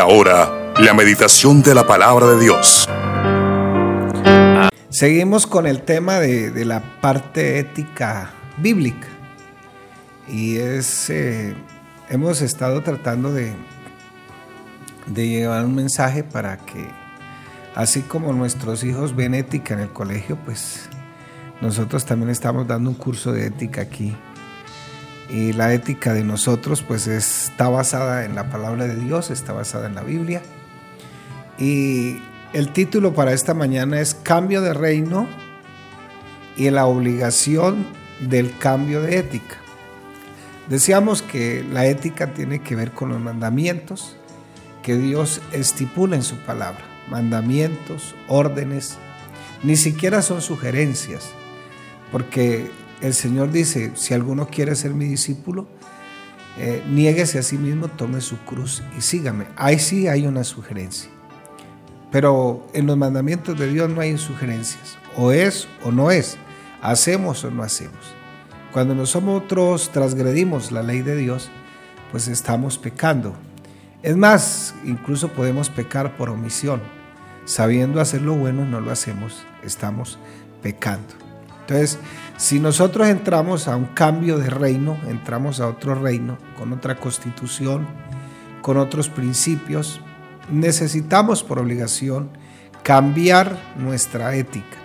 ahora, la meditación de la palabra de Dios. Seguimos con el tema de, la parte ética bíblica. Y es, eh, hemos estado tratando de, de llevar un mensaje para que, así como nuestros hijos ven ética en el colegio, pues nosotros también estamos dando un curso de ética aquí y la ética de nosotros pues está basada en la palabra de Dios, está basada en la Biblia. Y el título para esta mañana es Cambio de reino y la obligación del cambio de ética. Decíamos que la ética tiene que ver con los mandamientos que Dios estipula en su palabra. Mandamientos, órdenes, ni siquiera son sugerencias, porque el Señor dice, si alguno quiere ser mi discípulo, eh, niéguese a sí mismo, tome su cruz y sígame. Ahí sí hay una sugerencia. Pero en los mandamientos de Dios no hay sugerencias. O es o no es. Hacemos o no hacemos. Cuando nosotros transgredimos la ley de Dios, pues estamos pecando. Es más, incluso podemos pecar por omisión. Sabiendo hacer lo bueno, no lo hacemos. Estamos pecando. Entonces, si nosotros entramos a un cambio de reino, entramos a otro reino, con otra constitución, con otros principios, necesitamos por obligación cambiar nuestra ética.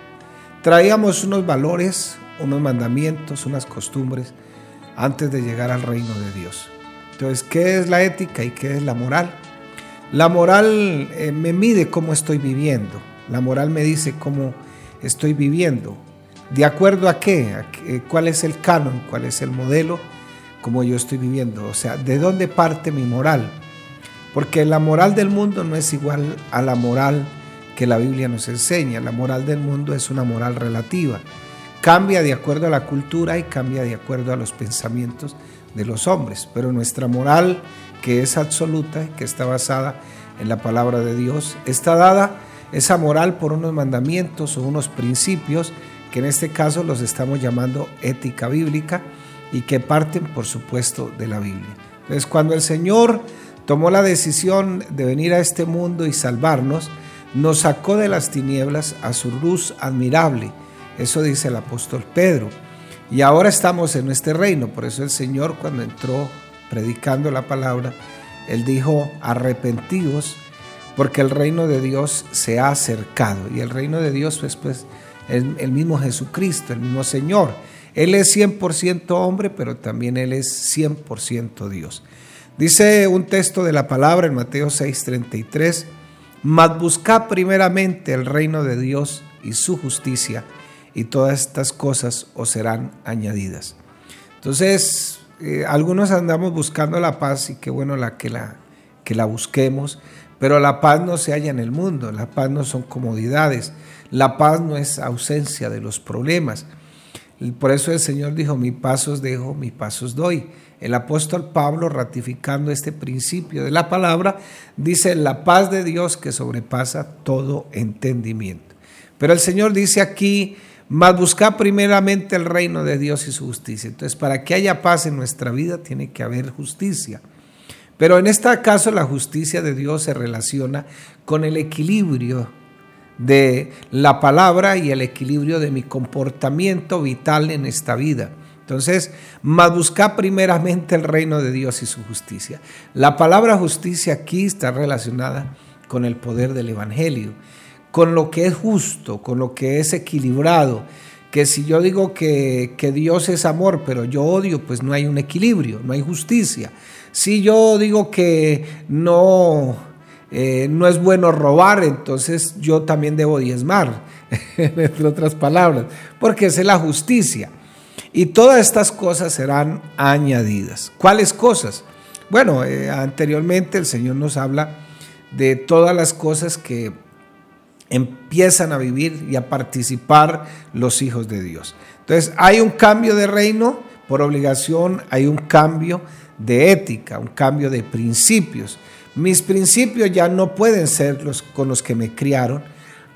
Traíamos unos valores, unos mandamientos, unas costumbres antes de llegar al reino de Dios. Entonces, ¿qué es la ética y qué es la moral? La moral eh, me mide cómo estoy viviendo. La moral me dice cómo estoy viviendo. ¿De acuerdo a qué? ¿Cuál es el canon? ¿Cuál es el modelo? Como yo estoy viviendo. O sea, ¿de dónde parte mi moral? Porque la moral del mundo no es igual a la moral que la Biblia nos enseña. La moral del mundo es una moral relativa. Cambia de acuerdo a la cultura y cambia de acuerdo a los pensamientos de los hombres. Pero nuestra moral, que es absoluta, que está basada en la palabra de Dios, está dada esa moral por unos mandamientos o unos principios que en este caso los estamos llamando ética bíblica y que parten, por supuesto, de la Biblia. Entonces, cuando el Señor tomó la decisión de venir a este mundo y salvarnos, nos sacó de las tinieblas a su luz admirable. Eso dice el apóstol Pedro. Y ahora estamos en este reino. Por eso el Señor cuando entró predicando la palabra, Él dijo, arrepentidos, porque el reino de Dios se ha acercado. Y el reino de Dios, pues, pues el, mismo Jesucristo, el mismo Señor. Él es 100% hombre, pero también Él es 100% Dios. Dice un texto de la palabra en Mateo 6:33, mas buscad primeramente el reino de Dios y su justicia, y todas estas cosas os serán añadidas. Entonces, eh, algunos andamos buscando la paz y qué bueno la que, la que la busquemos, pero la paz no se halla en el mundo, la paz no son comodidades, la paz no es ausencia de los problemas. Por eso el Señor dijo, mi pasos dejo, mi pasos doy. El apóstol Pablo, ratificando este principio de la palabra, dice, la paz de Dios que sobrepasa todo entendimiento. Pero el Señor dice aquí, más buscar primeramente el reino de Dios y su justicia. Entonces, para que haya paz en nuestra vida, tiene que haber justicia. Pero en este caso, la justicia de Dios se relaciona con el equilibrio de la palabra y el equilibrio de mi comportamiento vital en esta vida. Entonces, más primeramente el reino de Dios y su justicia. La palabra justicia aquí está relacionada con el poder del Evangelio, con lo que es justo, con lo que es equilibrado. Que si yo digo que, que Dios es amor, pero yo odio, pues no hay un equilibrio, no hay justicia. Si yo digo que no, eh, no es bueno robar, entonces yo también debo diezmar, entre otras palabras, porque es la justicia. Y todas estas cosas serán añadidas. ¿Cuáles cosas? Bueno, eh, anteriormente el Señor nos habla de todas las cosas que empiezan a vivir y a participar los hijos de Dios. Entonces, hay un cambio de reino por obligación, hay un cambio de ética, un cambio de principios. Mis principios ya no pueden ser los con los que me criaron.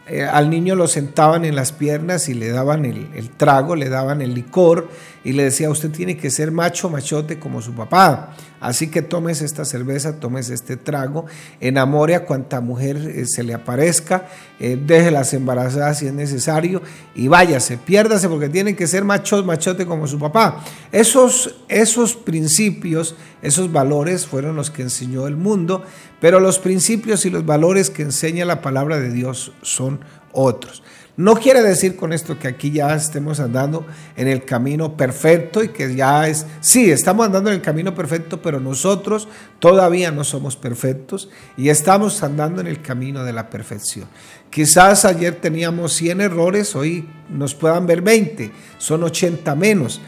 eh, al niño lo sentaban en las piernas y le daban el, el, trago, le daban el licor y le decía, usted tiene que ser macho, machote como su papá. Así que tomes esta cerveza, tomes este trago, enamore a cuanta mujer eh, se le aparezca, eh, deje las embarazadas si es necesario y váyase, piérdase porque tiene que ser macho, machote como su papá. Esos, esos principios, esos valores fueron los que enseñó el mundo, pero los principios y los valores que enseña la palabra de Dios son otros. No quiere decir con esto que aquí ya estemos andando en el camino perfecto y que ya es, sí, estamos andando en el camino perfecto, pero nosotros todavía no somos perfectos y estamos andando en el camino de la perfección. Quizás ayer teníamos 100 errores, hoy nos puedan ver 20, son 80 menos.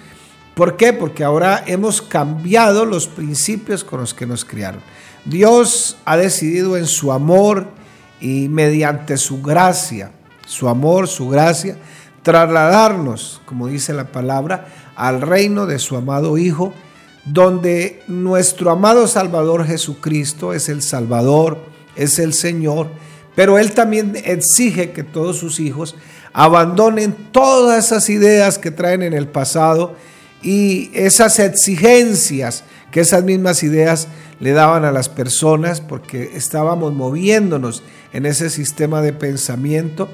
¿Por qué? Porque ahora hemos cambiado los principios con los que nos criaron. Dios ha decidido en su amor y mediante su gracia, su amor, su gracia, trasladarnos, como dice la palabra, al reino de su amado Hijo, donde nuestro amado Salvador Jesucristo es el Salvador, es el Señor, pero Él también exige que todos sus hijos abandonen todas esas ideas que traen en el pasado y esas exigencias que esas mismas ideas le daban a las personas porque estábamos moviéndonos en ese sistema de pensamiento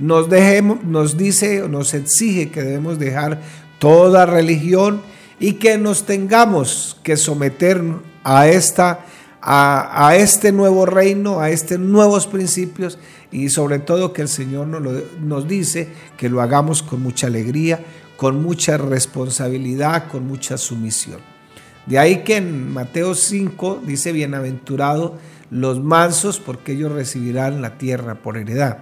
nos, dejemos, nos dice, nos exige que debemos dejar toda religión y que nos tengamos que someter a, esta, a, este nuevo reino, a estos nuevos principios y sobre todo que el Señor nos dice que lo hagamos con mucha alegría, con mucha responsabilidad, con mucha sumisión. De ahí que en Mateo 5 dice, bienaventurado los mansos porque ellos recibirán la tierra por heredad.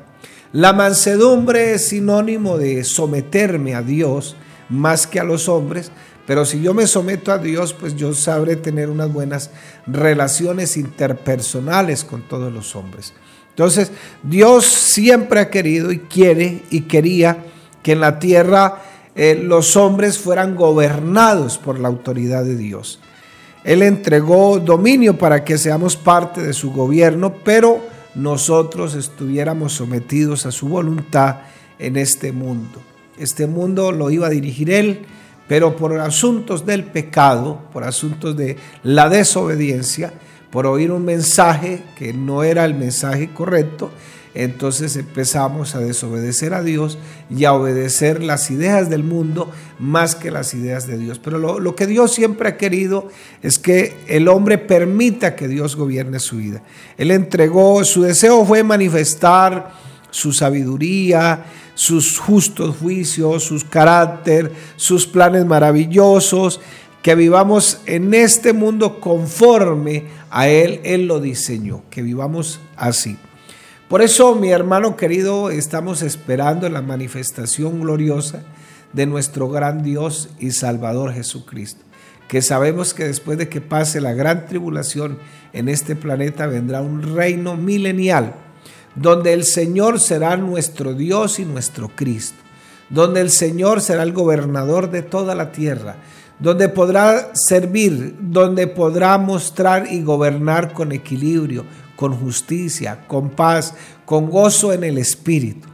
La mansedumbre es sinónimo de someterme a Dios más que a los hombres, pero si yo me someto a Dios, pues yo sabré tener unas buenas relaciones interpersonales con todos los hombres. Entonces, Dios siempre ha querido y quiere y quería que en la tierra eh, los hombres fueran gobernados por la autoridad de Dios. Él entregó dominio para que seamos parte de su gobierno, pero nosotros estuviéramos sometidos a su voluntad en este mundo. Este mundo lo iba a dirigir Él, pero por asuntos del pecado, por asuntos de la desobediencia, por oír un mensaje que no era el mensaje correcto, entonces empezamos a desobedecer a Dios y a obedecer las ideas del mundo más que las ideas de Dios. Pero lo, que Dios siempre ha querido es que el hombre permita que Dios gobierne su vida. Él entregó, su deseo fue manifestar su sabiduría, sus justos juicios, sus carácter, sus planes maravillosos, que vivamos en este mundo conforme a Él, Él lo diseñó, que vivamos así. Por eso, mi hermano querido, estamos esperando la manifestación gloriosa de nuestro gran Dios y Salvador Jesucristo, que sabemos que después de que pase la gran tribulación en este planeta vendrá un reino milenial, donde el Señor será nuestro Dios y nuestro Cristo, donde el Señor será el gobernador de toda la tierra, donde podrá servir, donde podrá mostrar y gobernar con equilibrio, con justicia, con paz, con gozo en el Espíritu.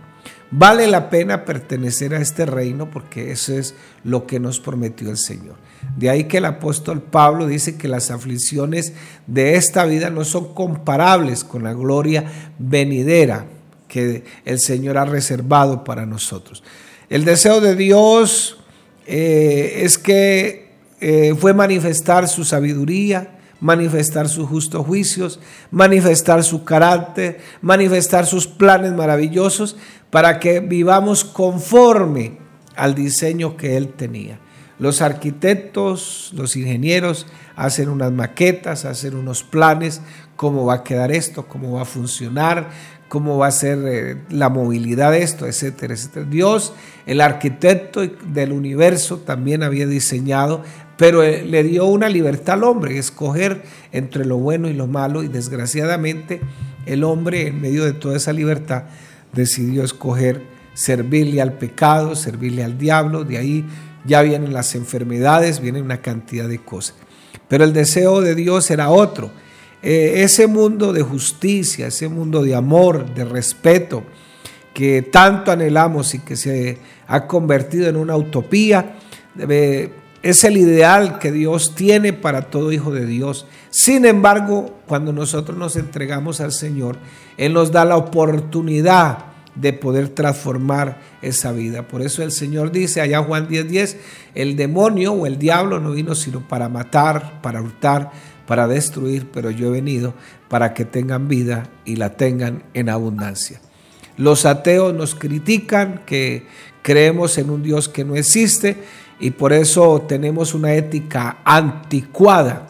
Vale la pena pertenecer a este reino porque eso es lo que nos prometió el Señor. De ahí que el apóstol Pablo dice que las aflicciones de esta vida no son comparables con la gloria venidera que el Señor ha reservado para nosotros. El deseo de Dios eh, es que eh, fue manifestar su sabiduría, manifestar sus justos juicios, manifestar su carácter, manifestar sus planes maravillosos para que vivamos conforme al diseño que Él tenía. Los arquitectos, los ingenieros hacen unas maquetas, hacen unos planes, cómo va a quedar esto, cómo va a funcionar, cómo va a ser eh, la movilidad de esto, etcétera, etcétera. Dios, el arquitecto del universo, también había diseñado pero eh, le dio una libertad al hombre, escoger entre lo bueno y lo malo, y desgraciadamente el hombre en medio de toda esa libertad decidió escoger servirle al pecado, servirle al diablo, de ahí ya vienen las enfermedades, viene una cantidad de cosas. Pero el deseo de Dios era otro, eh, ese mundo de justicia, ese mundo de amor, de respeto, que tanto anhelamos y que se ha convertido en una utopía. Es el ideal que Dios tiene para todo hijo de Dios. Sin embargo, cuando nosotros nos entregamos al Señor, Él nos da la oportunidad de poder transformar esa vida. Por eso el Señor dice allá Juan 10:10, 10, el demonio o el diablo no vino sino para matar, para hurtar, para destruir, pero yo he venido para que tengan vida y la tengan en abundancia. Los ateos nos critican que creemos en un Dios que no existe y por eso tenemos una ética anticuada,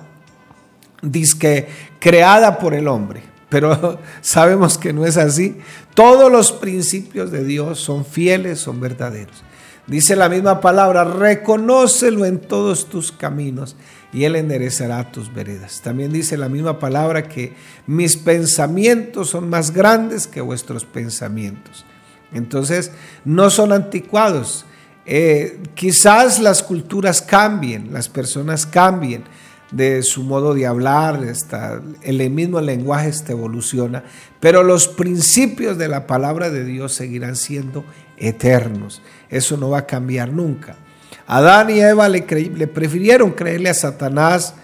disque creada por el homre. Pero sabemos que no es así. Todos los principios de Dios son fieles, son verdaderos. Dice la misma palabra, reconócelo en todos tus caminos y Él enderezará tus veredas. También dice la misma palabra que mis pensamientos son más grandes que vuestros pensamientos. Entonces, no son anticuados. Eh, quizás las culturas cambien, las personas cambien de su modo de hablar, el mismo lenguaje este evoluciona, pero los principios de la palabra de Dios seguirán siendo eternos. Eso no va a cambiar nunca. Adán y Eva le, prefirieron creerle a Satanás,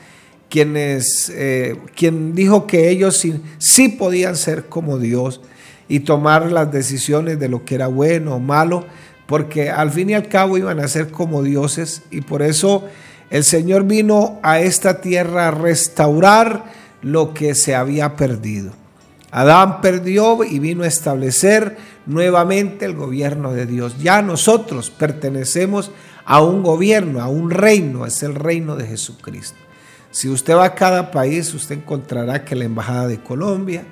quienes, eh, quien dijo que ellos sí, sí podían ser como Dios y tomar las decisiones de lo que era bueno o malo, porque al fin y al cabo iban a ser como dioses y por eso el Señor vino a esta tierra a restaurar lo que se había perdido. Adán perdió y vino a establecer nuevamente el gobierno de Dios. Ya nosotros pertenecemos a un gobierno, a un reino, es el reino de Jesucristo. Si usted va a cada país, usted encontrará que la Embajada de Colombia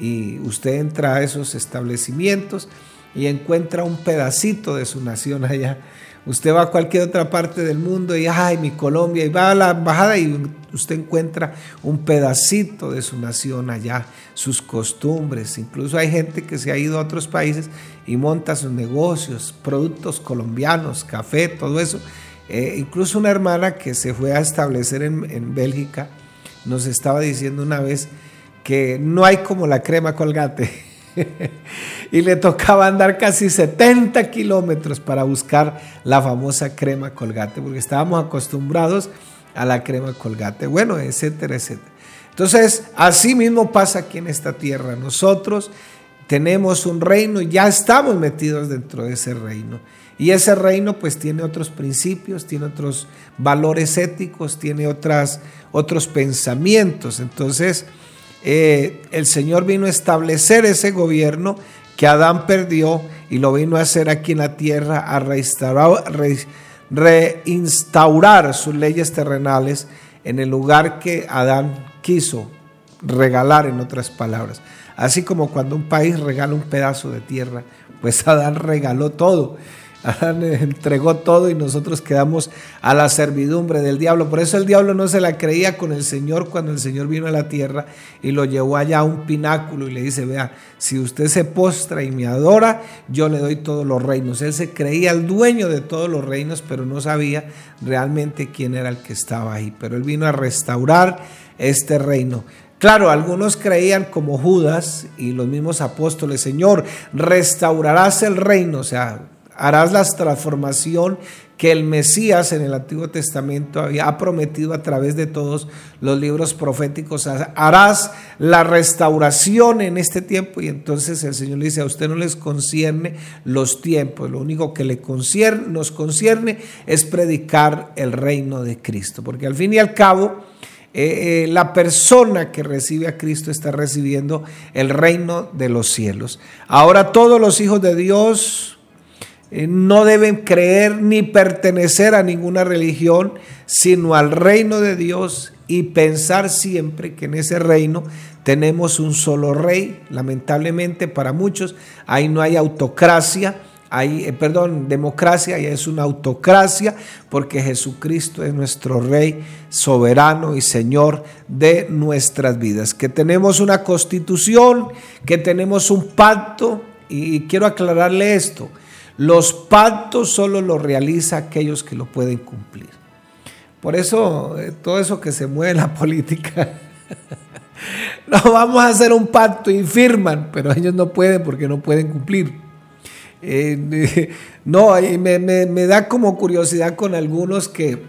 y usted entra a esos establecimientos y encuentra un pedacito de su nación allá Usted va a cualquier otra parte del mundo y, ay, mi Colombia, y va a la embajada y usted encuentra un pedacito de su nación allá, sus costumbres. Incluso hay gente que se ha ido a otros países y monta sus negocios, productos colombianos, café, todo eso. Eh, incluso una hermana que se fue a establecer en, en Bélgica nos estaba diciendo una vez que no hay como la crema colgate. y le tocaba andar casi 70 kilómetros para buscar la famosa crema colgate, porque estábamos acostumbrados a la crema colgate, bueno, etcétera, etcétera. Entonces, así mismo pasa aquí en esta tierra. Nosotros tenemos un reino ya estamos metidos dentro de ese reino. Y ese reino pues tiene otros principios, tiene otros valores éticos, tiene otras, otros pensamientos. Entonces, eh, el Señor vino a establecer ese gobierno que Adán perdió y lo vino a hacer aquí en la tierra, a reinstaurar sus leyes terrenales en el lugar que Adán quiso regalar, en otras palabras. Así como cuando un país regala un pedazo de tierra, pues Adán regaló todo. Adán entregó todo y nosotros quedamos a la servidumbre del diablo. Por eso el diablo no se la creía con el Señor cuando el Señor vino a la tierra y lo llevó allá a un pináculo y le dice, vea, si usted se postra y me adora, yo le doy todos los reinos. Él se creía el dueño de todos los reinos, pero no sabía realmente quién era el que estaba ahí. Pero él vino a restaurar este reino. Claro, algunos creían como Judas y los mismos apóstoles, Señor, restaurarás el reino, o sea, harás la transformación que el Mesías en el Antiguo Testamento había prometido a través de todos los libros proféticos. Harás la restauración en este tiempo y entonces el Señor le dice, a usted no les concierne los tiempos, lo único que le concierne, nos concierne es predicar el reino de Cristo, porque al fin y al cabo... Eh, eh, la persona que recibe a Cristo está recibiendo el reino de los cielos. Ahora todos los hijos de Dios no deben creer ni pertenecer a ninguna religión, sino al reino de Dios y pensar siempre que en ese reino tenemos un solo rey. Lamentablemente para muchos ahí no hay autocracia, hay, eh, perdón, democracia, ahí es una autocracia, porque Jesucristo es nuestro rey soberano y señor de nuestras vidas. Que tenemos una constitución, que tenemos un pacto, y quiero aclararle esto. Los pactos solo los realiza aquellos que lo pueden cumplir. Por eso, eh, todo eso que se mueve en la política, no vamos a hacer un pacto y firman, pero ellos no pueden porque no pueden cumplir. Eh, no, me, me, da como curiosidad con algunos que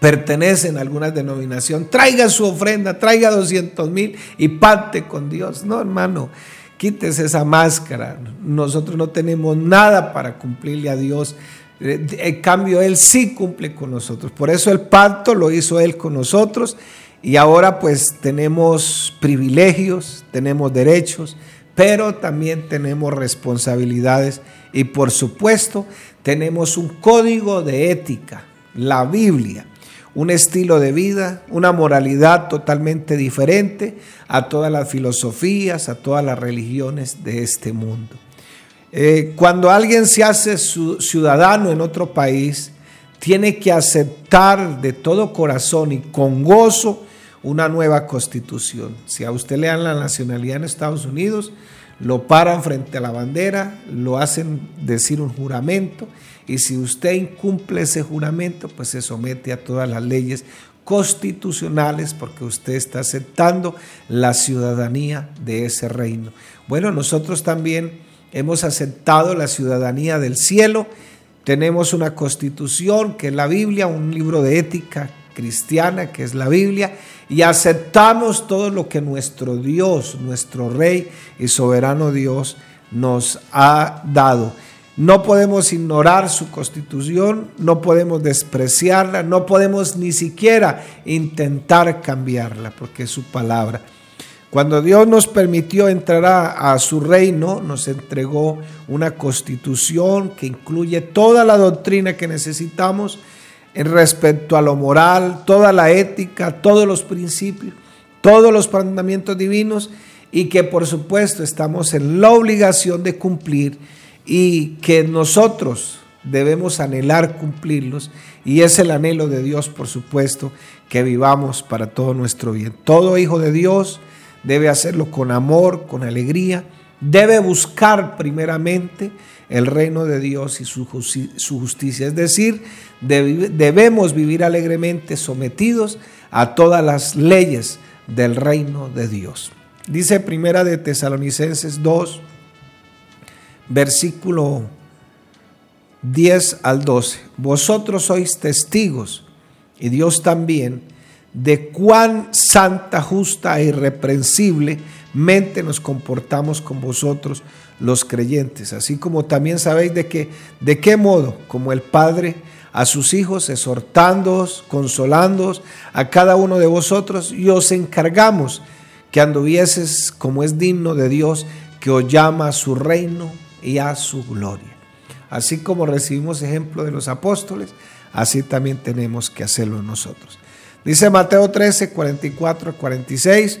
pertenecen a alguna denominación. Traiga su ofrenda, traiga 200 mil y pacte con Dios. No, hermano, quítese esa máscara. Nosotros no tenemos nada para cumplirle a Dios. Eh, en cambio, Él sí cumple con nosotros. Por eso el pacto lo hizo Él con nosotros. Y ahora pues tenemos privilegios, tenemos derechos, pero también tenemos responsabilidades y por supuesto tenemos un código de ética, la Biblia, un estilo de vida, una moralidad totalmente diferente a todas las filosofías, a todas las religiones de este mundo. Eh, cuando alguien se hace ciudadano en otro país, tiene que aceptar de todo corazón y con gozo una nueva constitución. Si a usted le dan la nacionalidad en Estados Unidos, lo paran frente a la bandera, lo hacen decir un juramento y si usted incumple ese juramento, pues se somete a todas las leyes constitucionales porque usted está aceptando la ciudadanía de ese reino. Bueno, nosotros también hemos aceptado la ciudadanía del cielo, tenemos una constitución que es la Biblia, un libro de ética cristiana que es la Biblia, y aceptamos todo lo que nuestro Dios, nuestro Rey y soberano Dios nos ha dado. No podemos ignorar su constitución, no podemos despreciarla, no podemos ni siquiera intentar cambiarla, porque es su palabra. Cuando Dios nos permitió entrar a, a, su reino, nos entregó una constitución que incluye toda la doctrina que necesitamos en respecto a lo moral, toda la ética, todos los principios, todos los mandamientos divinos y que por supuesto estamos en la obligación de cumplir y que nosotros debemos anhelar cumplirlos y es el anhelo de Dios por supuesto que vivamos para todo nuestro bien. Todo hijo de Dios debe hacerlo con amor, con alegría, debe buscar primeramente el reino de Dios y su, justicia. Es decir, debemos vivir alegremente sometidos a todas las leyes del reino de Dios. Dice Primera de Tesalonicenses 2, versículo 10 al 12. Vosotros sois testigos, y Dios también, de cuán santa, justa e irreprensible nos comportamos con vosotros los creyentes, así como también sabéis de que de qué modo como el Padre a sus hijos exhortándoos, consolándoos a cada uno de vosotros y os encargamos que anduvieses como es digno de Dios que os llama a su reino y a su gloria. Así como recibimos ejemplo de los apóstoles, así también tenemos que hacerlo nosotros. Dice Mateo 13, 44, 46,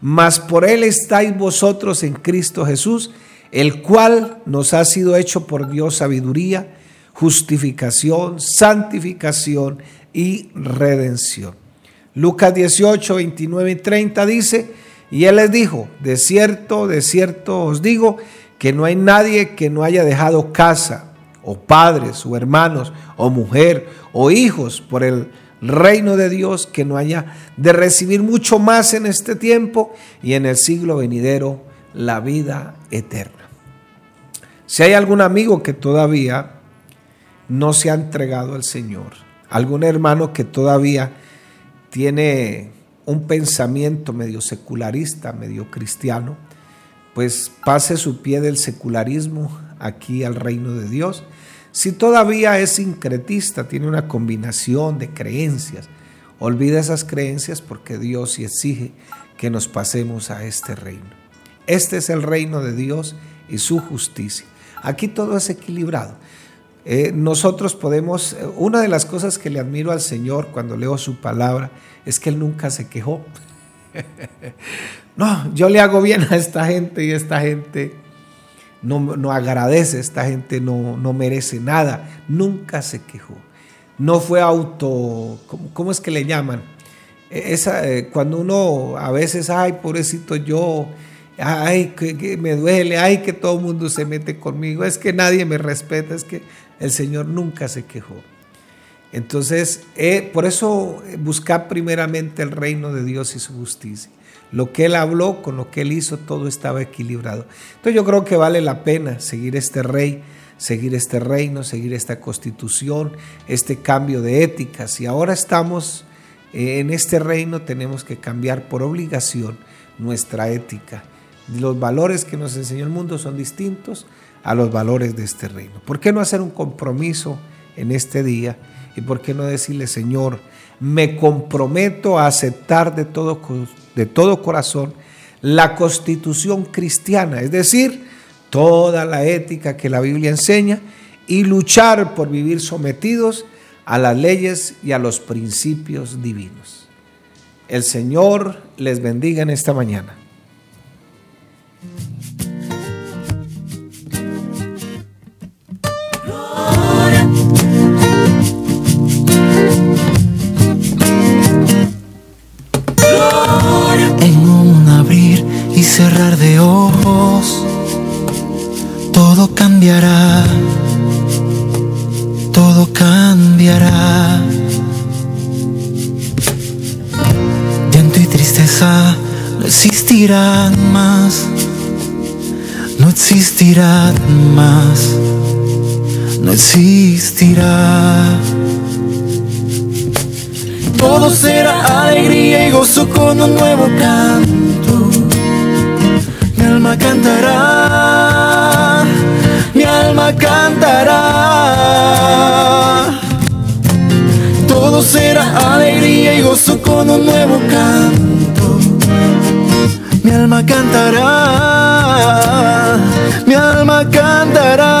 mas por él estáis vosotros en Cristo Jesús, el cual nos ha sido hecho por Dios sabiduría, justificación, santificación y redención. Lucas 18, 29 y 30 dice, y él les dijo, de cierto, de cierto os digo, que no hay nadie que no haya dejado casa, o padres, o hermanos, o mujer, o hijos por el reino de Dios, que no haya de recibir mucho más en este tiempo y en el siglo venidero la vida eterna. Si hay algún amigo que todavía no se ha entregado al Señor, algún hermano que todavía tiene un pensamiento medio secularista, medio cristiano, pues pase su pie del secularismo aquí al reino de Dios. Si todavía es sincretista, tiene una combinación de creencias, olvida esas creencias porque Dios sí exige que nos pasemos a este reino. Este es el reino de Dios y su justicia. Aquí todo es equilibrado. Eh, nosotros podemos, eh, una de las cosas que le admiro al Señor cuando leo su palabra es que Él nunca se quejó. no, yo le hago bien a esta gente y esta gente no, no agradece, esta gente no, no merece nada. Nunca se quejó. No fue auto, ¿cómo, es que le llaman? E, esa, eh, cuando uno a veces, ay, pobrecito yo, ay, que, me duele, ay, que todo el mundo se mete conmigo, es que nadie me respeta, es que el Señor nunca se quejó. Entonces, eh, por eso eh, buscar primeramente el reino de Dios y su justicia. Lo que él habló con lo que él hizo, todo estaba equilibrado. Entonces yo creo que vale la pena seguir este rey, seguir este reino, seguir esta constitución, este cambio de ética. Si ahora estamos eh, en este reino, tenemos que cambiar por obligación nuestra ética. Los valores que nos enseñó el mundo son distintos a los valores de este reino. ¿Por qué no hacer un compromiso en este día? ¿Y por qué no decirle, Señor, me comprometo a aceptar de todo, de todo corazón la constitución cristiana, es decir, toda la ética que la Biblia enseña y luchar por vivir sometidos a las leyes y a los principios divinos. El Señor les bendiga en esta mañana. Más, no existirá. Todo será alegría y gozo con un nuevo canto alma cantará, mi alma cantará. Todo será alegría y gozo con un nuevo canto. Alma cantará, mi alma cantará.